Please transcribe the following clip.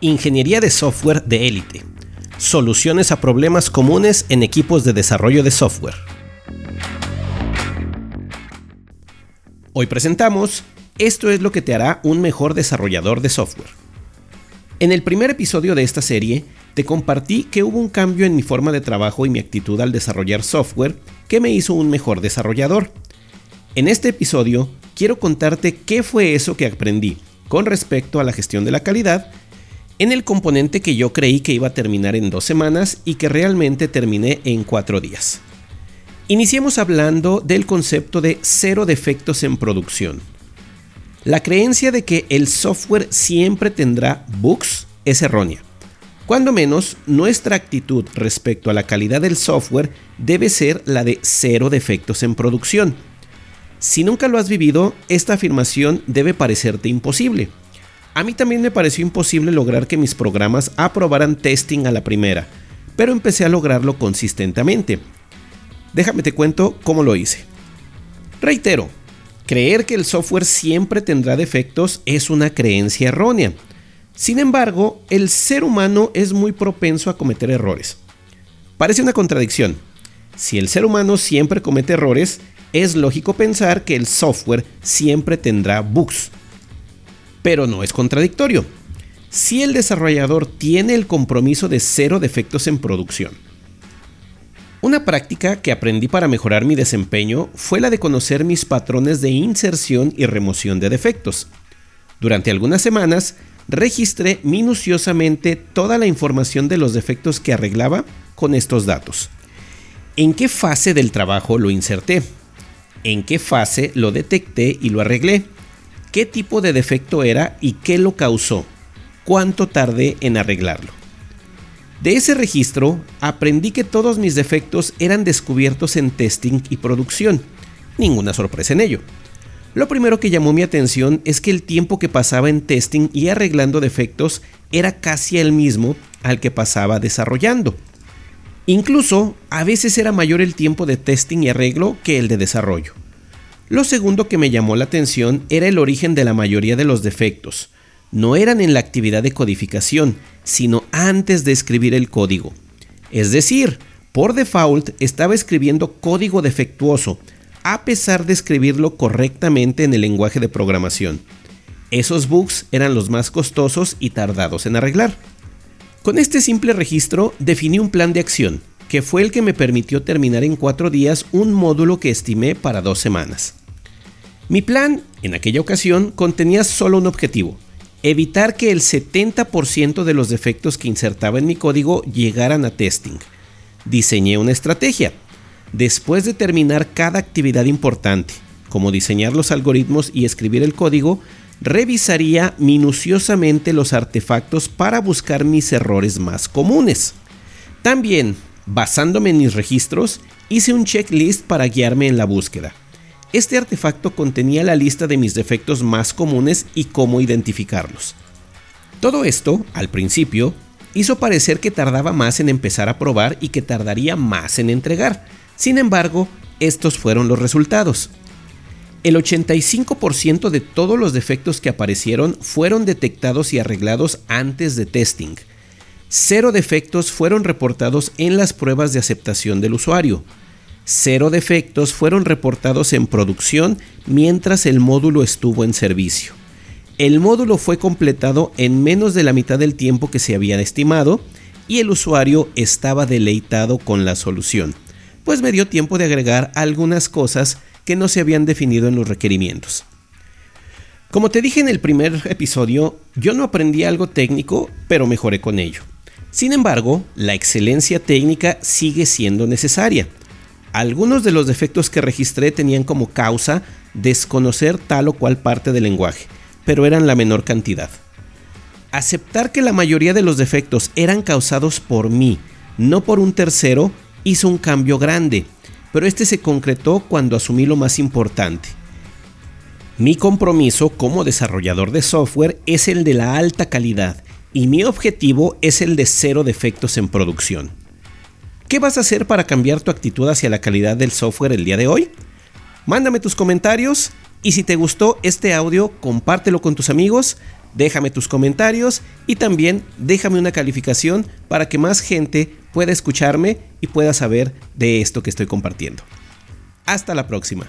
Ingeniería de software de élite. Soluciones a problemas comunes en equipos de desarrollo de software. Hoy presentamos Esto es lo que te hará un mejor desarrollador de software. En el primer episodio de esta serie, te compartí que hubo un cambio en mi forma de trabajo y mi actitud al desarrollar software que me hizo un mejor desarrollador. En este episodio, quiero contarte qué fue eso que aprendí con respecto a la gestión de la calidad en el componente que yo creí que iba a terminar en dos semanas y que realmente terminé en cuatro días. Iniciemos hablando del concepto de cero defectos en producción. La creencia de que el software siempre tendrá bugs es errónea. Cuando menos, nuestra actitud respecto a la calidad del software debe ser la de cero defectos en producción. Si nunca lo has vivido, esta afirmación debe parecerte imposible, a mí también me pareció imposible lograr que mis programas aprobaran testing a la primera, pero empecé a lograrlo consistentemente. Déjame te cuento cómo lo hice. Reitero, creer que el software siempre tendrá defectos es una creencia errónea. Sin embargo, el ser humano es muy propenso a cometer errores. Parece una contradicción. Si el ser humano siempre comete errores, es lógico pensar que el software siempre tendrá bugs pero no es contradictorio. Si el desarrollador tiene el compromiso de cero defectos en producción. Una práctica que aprendí para mejorar mi desempeño fue la de conocer mis patrones de inserción y remoción de defectos. Durante algunas semanas registré minuciosamente toda la información de los defectos que arreglaba con estos datos. ¿En qué fase del trabajo lo inserté? ¿En qué fase lo detecté y lo arreglé? Qué tipo de defecto era y qué lo causó, cuánto tardé en arreglarlo. De ese registro aprendí que todos mis defectos eran descubiertos en testing y producción. Ninguna sorpresa en ello. Lo primero que llamó mi atención es que el tiempo que pasaba en testing y arreglando defectos era casi el mismo al que pasaba desarrollando. Incluso a veces era mayor el tiempo de testing y arreglo que el de desarrollo. Lo segundo que me llamó la atención era el origen de la mayoría de los defectos. No eran en la actividad de codificación, sino antes de escribir el código. Es decir, por default estaba escribiendo código defectuoso, a pesar de escribirlo correctamente en el lenguaje de programación. Esos bugs eran los más costosos y tardados en arreglar. Con este simple registro definí un plan de acción, que fue el que me permitió terminar en cuatro días un módulo que estimé para dos semanas. Mi plan, en aquella ocasión, contenía solo un objetivo, evitar que el 70% de los defectos que insertaba en mi código llegaran a testing. Diseñé una estrategia. Después de terminar cada actividad importante, como diseñar los algoritmos y escribir el código, revisaría minuciosamente los artefactos para buscar mis errores más comunes. También, basándome en mis registros, hice un checklist para guiarme en la búsqueda. Este artefacto contenía la lista de mis defectos más comunes y cómo identificarlos. Todo esto, al principio, hizo parecer que tardaba más en empezar a probar y que tardaría más en entregar. Sin embargo, estos fueron los resultados. El 85% de todos los defectos que aparecieron fueron detectados y arreglados antes de testing. Cero defectos fueron reportados en las pruebas de aceptación del usuario. Cero defectos fueron reportados en producción mientras el módulo estuvo en servicio. El módulo fue completado en menos de la mitad del tiempo que se había estimado y el usuario estaba deleitado con la solución, pues me dio tiempo de agregar algunas cosas que no se habían definido en los requerimientos. Como te dije en el primer episodio, yo no aprendí algo técnico, pero mejoré con ello. Sin embargo, la excelencia técnica sigue siendo necesaria algunos de los defectos que registré tenían como causa desconocer tal o cual parte del lenguaje, pero eran la menor cantidad. Aceptar que la mayoría de los defectos eran causados por mí, no por un tercero, hizo un cambio grande, pero este se concretó cuando asumí lo más importante. Mi compromiso como desarrollador de software es el de la alta calidad y mi objetivo es el de cero defectos en producción. ¿Qué vas a hacer para cambiar tu actitud hacia la calidad del software el día de hoy? Mándame tus comentarios Y si te gustó este audio, compártelo con tus amigos, déjame tus comentarios y también déjame una calificación para que más gente pueda escucharme y pueda saber de esto que estoy compartiendo. Hasta la próxima.